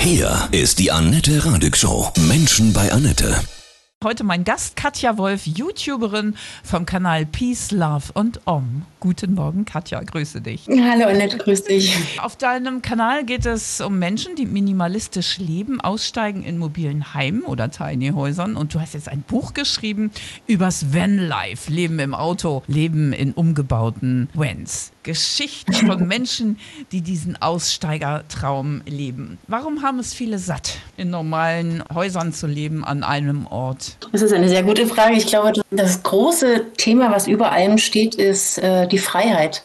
Hier ist die Annette Radig Show. Menschen bei Annette. Heute mein Gast Katja Wolf, YouTuberin vom Kanal Peace, Love und Om. Guten Morgen, Katja, grüße dich. Hallo Annette, grüß dich. Auf deinem Kanal geht es um Menschen, die minimalistisch leben, aussteigen in mobilen Heimen oder Tiny Häusern. Und du hast jetzt ein Buch geschrieben übers Van-Life, Leben im Auto, Leben in umgebauten Vans. Geschichten von Menschen, die diesen Aussteigertraum leben. Warum haben es viele satt, in normalen Häusern zu leben an einem Ort? Das ist eine sehr gute Frage. Ich glaube, das große Thema, was über allem steht, ist äh, die Freiheit.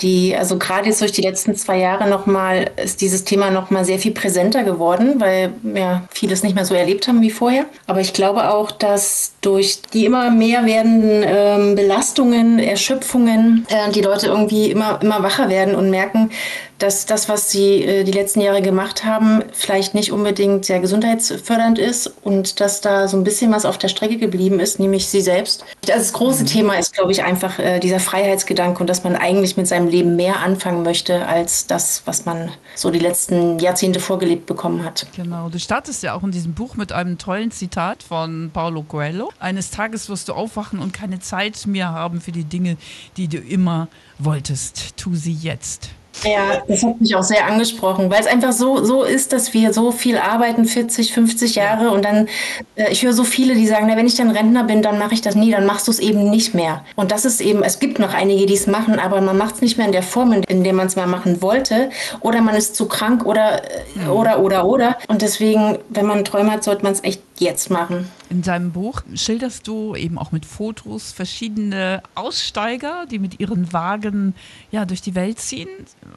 Die, also gerade jetzt durch die letzten zwei Jahre nochmal, ist dieses Thema nochmal sehr viel präsenter geworden, weil wir vieles nicht mehr so erlebt haben wie vorher. Aber ich glaube auch, dass durch die immer mehr werdenden ähm, Belastungen, Erschöpfungen, äh, die Leute irgendwie immer, immer wacher werden und merken, dass das, was sie äh, die letzten Jahre gemacht haben, vielleicht nicht unbedingt sehr gesundheitsfördernd ist und dass da so ein bisschen was auf der Strecke geblieben ist, nämlich sie selbst. Das große mhm. Thema ist, glaube ich, einfach äh, dieser Freiheitsgedanke und dass man eigentlich mit seinem Leben mehr anfangen möchte als das, was man so die letzten Jahrzehnte vorgelebt bekommen hat. Genau, du startest ja auch in diesem Buch mit einem tollen Zitat von Paulo Coelho. Eines Tages wirst du aufwachen und keine Zeit mehr haben für die Dinge, die du immer wolltest. Tu sie jetzt. Ja, das hat mich auch sehr angesprochen, weil es einfach so, so ist, dass wir so viel arbeiten, 40, 50 Jahre und dann, äh, ich höre so viele, die sagen, na, wenn ich dann Rentner bin, dann mache ich das nie, dann machst du es eben nicht mehr. Und das ist eben, es gibt noch einige, die es machen, aber man macht es nicht mehr in der Form, in der man es mal machen wollte oder man ist zu krank oder, mhm. oder, oder, oder. Und deswegen, wenn man Träume hat, sollte man es echt jetzt machen. In deinem Buch schilderst du eben auch mit Fotos verschiedene Aussteiger, die mit ihren Wagen ja durch die Welt ziehen.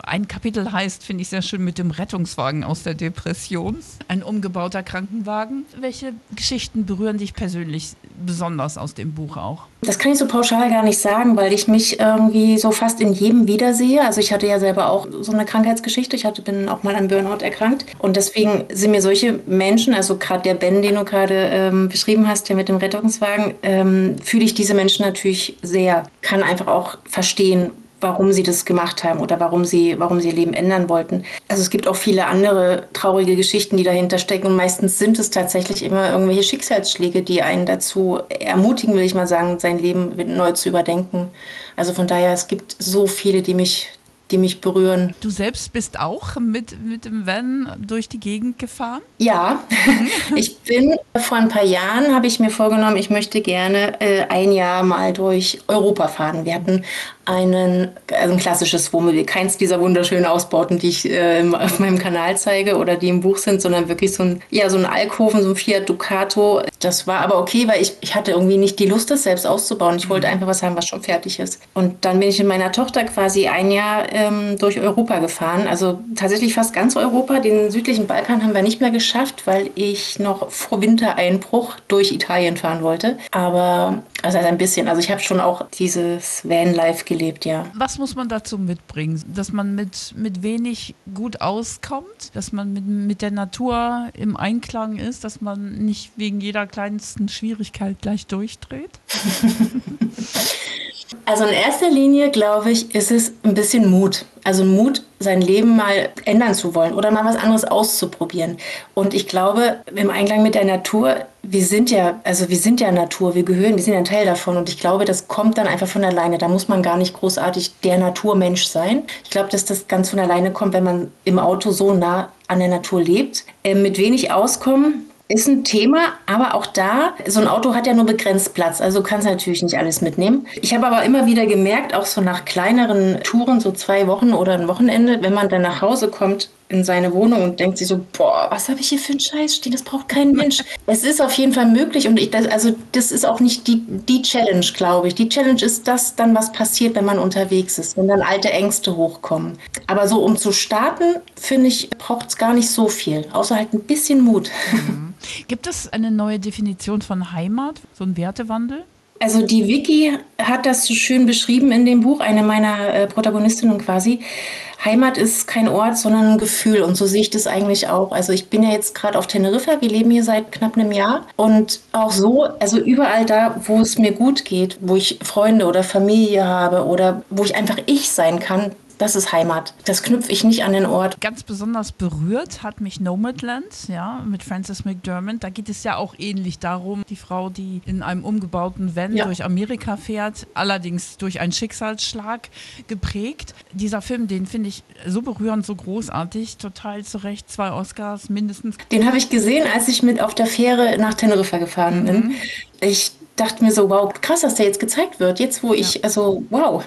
Ein Kapitel heißt, finde ich sehr schön, mit dem Rettungswagen aus der Depression. Ein umgebauter Krankenwagen. Welche Geschichten berühren dich persönlich besonders aus dem Buch auch? Das kann ich so pauschal gar nicht sagen, weil ich mich irgendwie so fast in jedem wiedersehe. Also ich hatte ja selber auch so eine Krankheitsgeschichte. Ich hatte, bin auch mal an Burnout erkrankt. Und deswegen sind mir solche Menschen, also gerade der Ben, den du gerade ähm, beschrieben hast, der mit dem Rettungswagen, ähm, fühle ich diese Menschen natürlich sehr. Kann einfach auch verstehen, warum sie das gemacht haben oder warum sie, warum sie ihr Leben ändern wollten. Also es gibt auch viele andere traurige Geschichten, die dahinter stecken und meistens sind es tatsächlich immer irgendwelche Schicksalsschläge, die einen dazu ermutigen, will ich mal sagen, sein Leben neu zu überdenken. Also von daher, es gibt so viele, die mich, die mich berühren. Du selbst bist auch mit, mit dem Van durch die Gegend gefahren? Ja, ich bin vor ein paar Jahren, habe ich mir vorgenommen, ich möchte gerne äh, ein Jahr mal durch Europa fahren. Wir hatten einen, also ein klassisches Wohnmobil, keins dieser wunderschönen Ausbauten, die ich äh, auf meinem Kanal zeige oder die im Buch sind, sondern wirklich so ein, ja, so ein Alkoven, so ein Fiat Ducato. Das war aber okay, weil ich, ich hatte irgendwie nicht die Lust, das selbst auszubauen. Ich wollte mhm. einfach was haben, was schon fertig ist. Und dann bin ich mit meiner Tochter quasi ein Jahr ähm, durch Europa gefahren. Also tatsächlich fast ganz Europa. Den südlichen Balkan haben wir nicht mehr geschafft, weil ich noch vor Wintereinbruch durch Italien fahren wollte. Aber also ein bisschen. Also ich habe schon auch dieses Van-Life gelebt, ja. Was muss man dazu mitbringen? Dass man mit, mit wenig gut auskommt, dass man mit, mit der Natur im Einklang ist, dass man nicht wegen jeder kleinsten Schwierigkeit gleich durchdreht? Also in erster Linie, glaube ich, ist es ein bisschen Mut. Also Mut, sein Leben mal ändern zu wollen oder mal was anderes auszuprobieren. Und ich glaube, im Einklang mit der Natur, wir sind ja, also wir sind ja Natur, wir gehören, wir sind ein Teil davon. Und ich glaube, das kommt dann einfach von alleine. Da muss man gar nicht großartig der Naturmensch sein. Ich glaube, dass das ganz von alleine kommt, wenn man im Auto so nah an der Natur lebt. Äh, mit wenig Auskommen ist ein Thema, aber auch da, so ein Auto hat ja nur begrenzt Platz, also kannst natürlich nicht alles mitnehmen. Ich habe aber immer wieder gemerkt, auch so nach kleineren Touren, so zwei Wochen oder ein Wochenende, wenn man dann nach Hause kommt, in seine Wohnung und denkt sich so, boah, was habe ich hier für einen Scheiß stehen? Das braucht kein Mensch. es ist auf jeden Fall möglich und ich, das, also das ist auch nicht die, die Challenge, glaube ich. Die Challenge ist das dann, was passiert, wenn man unterwegs ist, wenn dann alte Ängste hochkommen. Aber so, um zu starten, finde ich, braucht es gar nicht so viel, außer halt ein bisschen Mut. Mhm. Gibt es eine neue Definition von Heimat, so ein Wertewandel? Also die Vicky hat das so schön beschrieben in dem Buch, eine meiner äh, Protagonistinnen quasi. Heimat ist kein Ort, sondern ein Gefühl. Und so sehe ich das eigentlich auch. Also ich bin ja jetzt gerade auf Teneriffa. Wir leben hier seit knapp einem Jahr. Und auch so, also überall da, wo es mir gut geht, wo ich Freunde oder Familie habe oder wo ich einfach ich sein kann, das ist Heimat. Das knüpfe ich nicht an den Ort. Ganz besonders berührt hat mich Nomadland, ja, mit Frances McDermott. Da geht es ja auch ähnlich darum, die Frau, die in einem umgebauten Van ja. durch Amerika fährt, allerdings durch einen Schicksalsschlag geprägt. Dieser Film, den finde ich so berührend, so großartig, total zu Recht, zwei Oscars mindestens. Den habe ich gesehen, als ich mit auf der Fähre nach Teneriffa gefahren bin. Mhm. Ich dachte mir so, wow, krass, dass der jetzt gezeigt wird. Jetzt, wo ich, ja. also wow.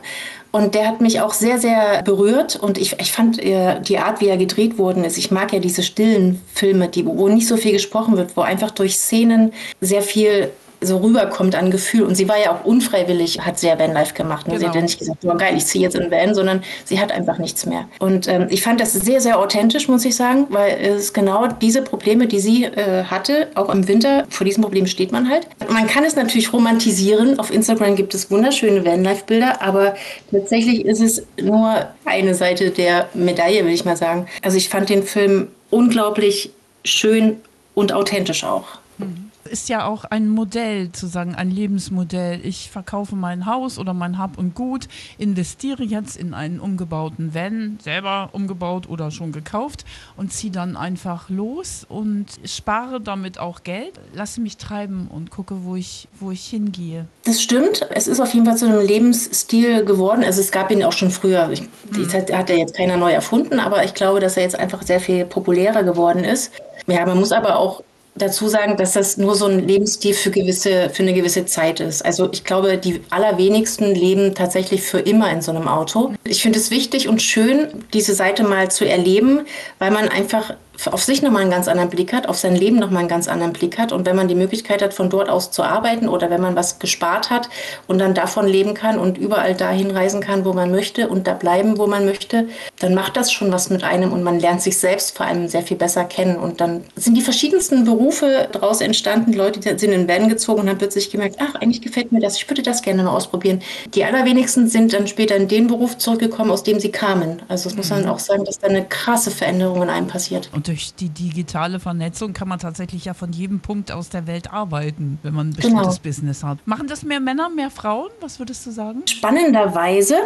Und der hat mich auch sehr, sehr berührt. Und ich, ich fand äh, die Art, wie er gedreht worden ist. Ich mag ja diese stillen Filme, die, wo nicht so viel gesprochen wird, wo einfach durch Szenen sehr viel so rüberkommt an Gefühl. Und sie war ja auch unfreiwillig, hat sehr Vanlife gemacht. Genau. Sie hat genau. ja nicht gesagt, oh geil, ich ziehe jetzt in Van, sondern sie hat einfach nichts mehr. Und ähm, ich fand das sehr, sehr authentisch, muss ich sagen, weil es genau diese Probleme, die sie äh, hatte, auch im Winter, vor diesem Problem steht man halt. Man kann es natürlich romantisieren. Auf Instagram gibt es wunderschöne Vanlife-Bilder, aber tatsächlich ist es nur eine Seite der Medaille, will ich mal sagen. Also ich fand den Film unglaublich schön und authentisch auch. Mhm ist ja auch ein Modell, zu sagen, ein Lebensmodell. Ich verkaufe mein Haus oder mein Hab und Gut, investiere jetzt in einen umgebauten Van, selber umgebaut oder schon gekauft und ziehe dann einfach los und spare damit auch Geld, lasse mich treiben und gucke, wo ich, wo ich hingehe. Das stimmt. Es ist auf jeden Fall zu einem Lebensstil geworden. Also es gab ihn auch schon früher. Ich, die hm. Zeit hat er jetzt keiner neu erfunden, aber ich glaube, dass er jetzt einfach sehr viel populärer geworden ist. Ja, man muss aber auch dazu sagen, dass das nur so ein Lebensstil für gewisse, für eine gewisse Zeit ist. Also ich glaube, die allerwenigsten leben tatsächlich für immer in so einem Auto. Ich finde es wichtig und schön, diese Seite mal zu erleben, weil man einfach auf sich nochmal einen ganz anderen Blick hat, auf sein Leben nochmal einen ganz anderen Blick hat. Und wenn man die Möglichkeit hat, von dort aus zu arbeiten oder wenn man was gespart hat und dann davon leben kann und überall dahin reisen kann, wo man möchte und da bleiben, wo man möchte, dann macht das schon was mit einem und man lernt sich selbst vor allem sehr viel besser kennen. Und dann sind die verschiedensten Berufe daraus entstanden. Die Leute sind in den Van gezogen und haben plötzlich gemerkt, ach, eigentlich gefällt mir das, ich würde das gerne mal ausprobieren. Die allerwenigsten sind dann später in den Beruf zurückgekommen, aus dem sie kamen. Also das muss man mhm. auch sagen, dass da eine krasse Veränderung in einem passiert. Und durch die digitale Vernetzung kann man tatsächlich ja von jedem Punkt aus der Welt arbeiten, wenn man ein bestimmtes genau. Business hat. Machen das mehr Männer, mehr Frauen? Was würdest du sagen? Spannenderweise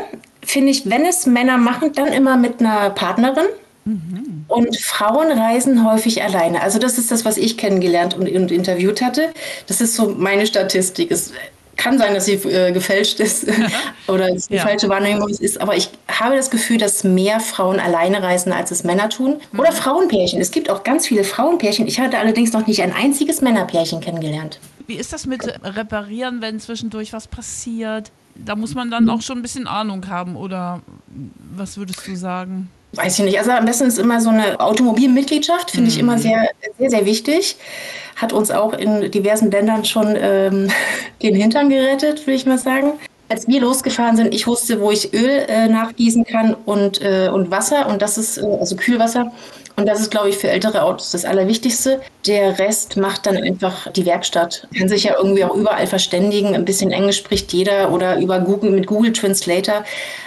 finde ich, wenn es Männer machen, dann immer mit einer Partnerin. Mhm. Und Frauen reisen häufig alleine. Also das ist das, was ich kennengelernt und, und interviewt hatte. Das ist so meine Statistik. Es kann sein, dass sie äh, gefälscht ist oder es die ja. falsche Wahrnehmung ist, aber ich habe das Gefühl, dass mehr Frauen alleine reisen, als es Männer tun. Mhm. Oder Frauenpärchen. Es gibt auch ganz viele Frauenpärchen. Ich hatte allerdings noch nicht ein einziges Männerpärchen kennengelernt. Wie ist das mit Reparieren, wenn zwischendurch was passiert? Da muss man dann auch schon ein bisschen Ahnung haben, oder was würdest du sagen? Weiß ich nicht. Also am besten ist immer so eine Automobilmitgliedschaft, finde mhm. ich immer sehr, sehr, sehr wichtig hat uns auch in diversen Ländern schon ähm, den Hintern gerettet, würde ich mal sagen. Als wir losgefahren sind, ich wusste, wo ich Öl äh, nachgießen kann und, äh, und Wasser und das ist, äh, also Kühlwasser. Und das ist, glaube ich, für ältere Autos das Allerwichtigste. Der Rest macht dann einfach die Werkstatt. Kann sich ja irgendwie auch überall verständigen. Ein bisschen Englisch spricht jeder oder über Google mit Google Translator.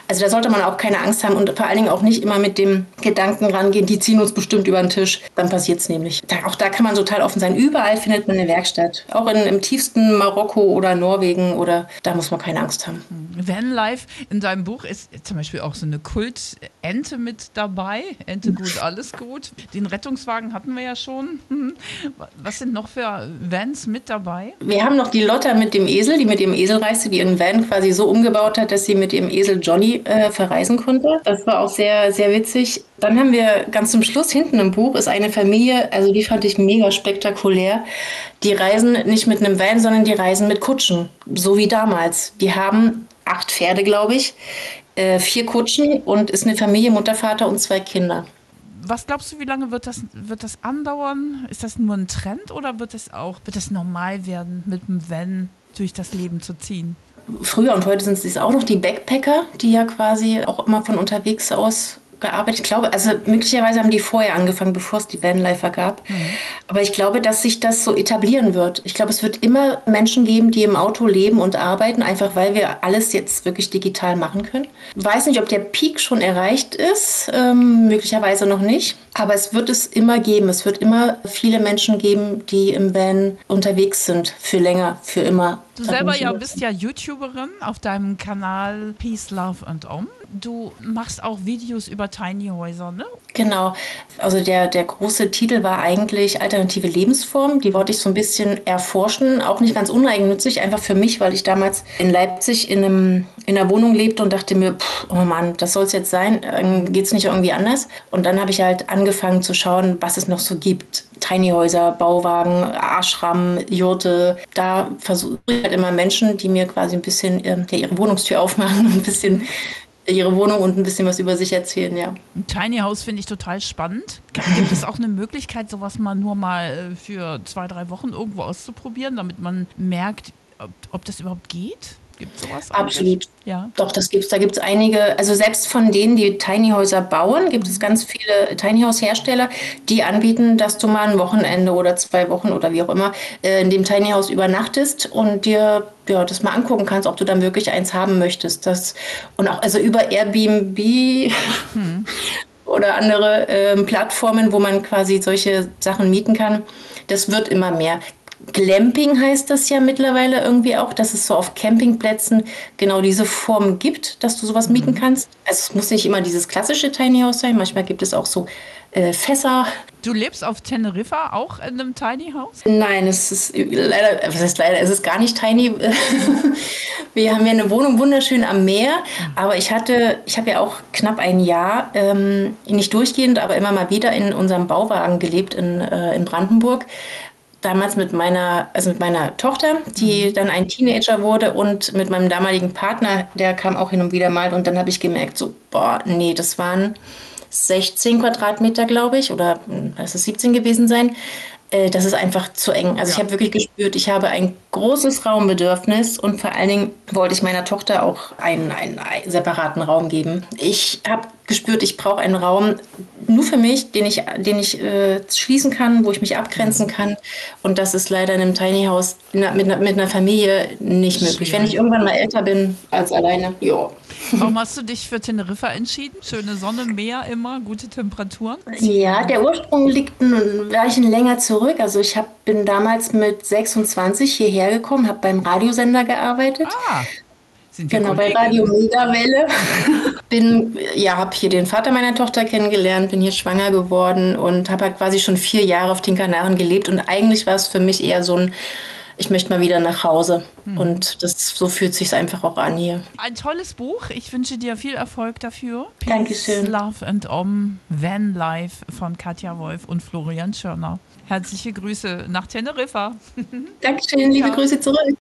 Also da sollte man auch keine Angst haben und vor allen Dingen auch nicht immer mit dem Gedanken rangehen, die ziehen uns bestimmt über den Tisch. Dann passiert es nämlich. Da, auch da kann man total offen sein. Überall findet man eine Werkstatt. Auch in, im tiefsten Marokko oder Norwegen oder da muss man keine Angst haben. Vanlife in deinem Buch ist zum Beispiel auch so eine Kultente mit dabei. Ente gut, alles gut gut. Den Rettungswagen hatten wir ja schon. Was sind noch für Vans mit dabei? Wir haben noch die Lotta mit dem Esel, die mit dem Esel reiste, die ihren Van quasi so umgebaut hat, dass sie mit ihrem Esel Johnny äh, verreisen konnte. Das war auch sehr, sehr witzig. Dann haben wir ganz zum Schluss hinten im Buch ist eine Familie, also die fand ich mega spektakulär. Die reisen nicht mit einem Van, sondern die reisen mit Kutschen, so wie damals. Die haben acht Pferde, glaube ich, äh, vier Kutschen und ist eine Familie, Mutter, Vater und zwei Kinder was glaubst du, wie lange wird das, wird das andauern? Ist das nur ein Trend oder wird es auch, wird es normal werden, mit dem Van durch das Leben zu ziehen? Früher und heute sind es auch noch die Backpacker, die ja quasi auch immer von unterwegs aus gearbeitet. Ich glaube, also möglicherweise haben die vorher angefangen, bevor es die Vanlifer gab. Mhm. Aber ich glaube, dass sich das so etablieren wird. Ich glaube, es wird immer Menschen geben, die im Auto leben und arbeiten, einfach weil wir alles jetzt wirklich digital machen können. Ich weiß nicht, ob der Peak schon erreicht ist, ähm, möglicherweise noch nicht. Aber es wird es immer geben. Es wird immer viele Menschen geben, die im Van unterwegs sind, für länger, für immer. Du selber ja bist ja YouTuberin auf deinem Kanal Peace, Love and Om. Du machst auch Videos über Tiny Häuser, ne? Genau. Also der, der große Titel war eigentlich alternative Lebensformen. Die wollte ich so ein bisschen erforschen, auch nicht ganz uneigennützig, einfach für mich, weil ich damals in Leipzig in, einem, in einer Wohnung lebte und dachte mir, pff, oh Mann, das soll es jetzt sein, geht es nicht irgendwie anders? Und dann habe ich halt angefangen zu schauen, was es noch so gibt. Tiny Häuser, Bauwagen, Ashram, Jurte. Da versuche ich halt immer Menschen, die mir quasi ein bisschen äh, ihre Wohnungstür aufmachen und ein bisschen ihre Wohnung und ein bisschen was über sich erzählen, ja. Ein Tiny House finde ich total spannend. Gibt es auch eine Möglichkeit, sowas mal nur mal äh, für zwei, drei Wochen irgendwo auszuprobieren, damit man merkt, ob, ob das überhaupt geht? Gibt sowas? Absolut. Ja. Doch, das gibt's. Da gibt es einige, also selbst von denen, die Tiny Häuser bauen, gibt es ganz viele Tiny House Hersteller, die anbieten, dass du mal ein Wochenende oder zwei Wochen oder wie auch immer äh, in dem Tiny House übernachtest und dir ja, das mal angucken kannst, ob du dann wirklich eins haben möchtest. Das, und auch also über Airbnb hm. oder andere äh, Plattformen, wo man quasi solche Sachen mieten kann. Das wird immer mehr. Glamping heißt das ja mittlerweile irgendwie auch, dass es so auf Campingplätzen genau diese Form gibt, dass du sowas mieten mhm. kannst. Also es muss nicht immer dieses klassische Tiny House sein, manchmal gibt es auch so äh, Fässer. Du lebst auf Teneriffa auch in einem Tiny House? Nein, es ist leider, was heißt leider, es ist gar nicht tiny. Wir haben ja eine Wohnung wunderschön am Meer, mhm. aber ich hatte, ich habe ja auch knapp ein Jahr, ähm, nicht durchgehend, aber immer mal wieder in unserem Bauwagen gelebt in, äh, in Brandenburg damals mit meiner, also mit meiner Tochter, die mhm. dann ein Teenager wurde und mit meinem damaligen Partner, der kam auch hin und wieder mal und dann habe ich gemerkt, so, boah, nee, das waren 16 Quadratmeter, glaube ich, oder hm, lass es 17 gewesen sein. Äh, das ist einfach zu eng. Also ja. ich habe wirklich gespürt, ich habe ein großes Raumbedürfnis und vor allen Dingen wollte ich meiner Tochter auch einen, einen, separaten Raum geben. Ich habe gespürt, ich brauche einen Raum nur für mich, den ich, den ich äh, schließen kann, wo ich mich abgrenzen mhm. kann. Und das ist leider in einem Tiny House mit, mit, mit einer Familie nicht möglich. Wenn ich irgendwann mal älter bin als alleine, ja. Warum hast du dich für Teneriffa entschieden? Schöne Sonne, Meer immer, gute Temperaturen? Ja, der Ursprung liegt ein Weilchen länger zurück. Also ich hab, bin damals mit 26 hierher gekommen, habe beim Radiosender gearbeitet. Ah. genau, bei Radio Megawelle. bin, ja, habe hier den Vater meiner Tochter kennengelernt, bin hier schwanger geworden und habe halt quasi schon vier Jahre auf den Kanaren gelebt. Und eigentlich war es für mich eher so ein ich möchte mal wieder nach Hause. Hm. Und das, so fühlt sich einfach auch an hier. Ein tolles Buch. Ich wünsche dir viel Erfolg dafür. Peace, Dankeschön. Love and Om, Van Life von Katja Wolf und Florian Schörner. Herzliche Grüße nach Teneriffa. Dankeschön, liebe ja. Grüße zurück.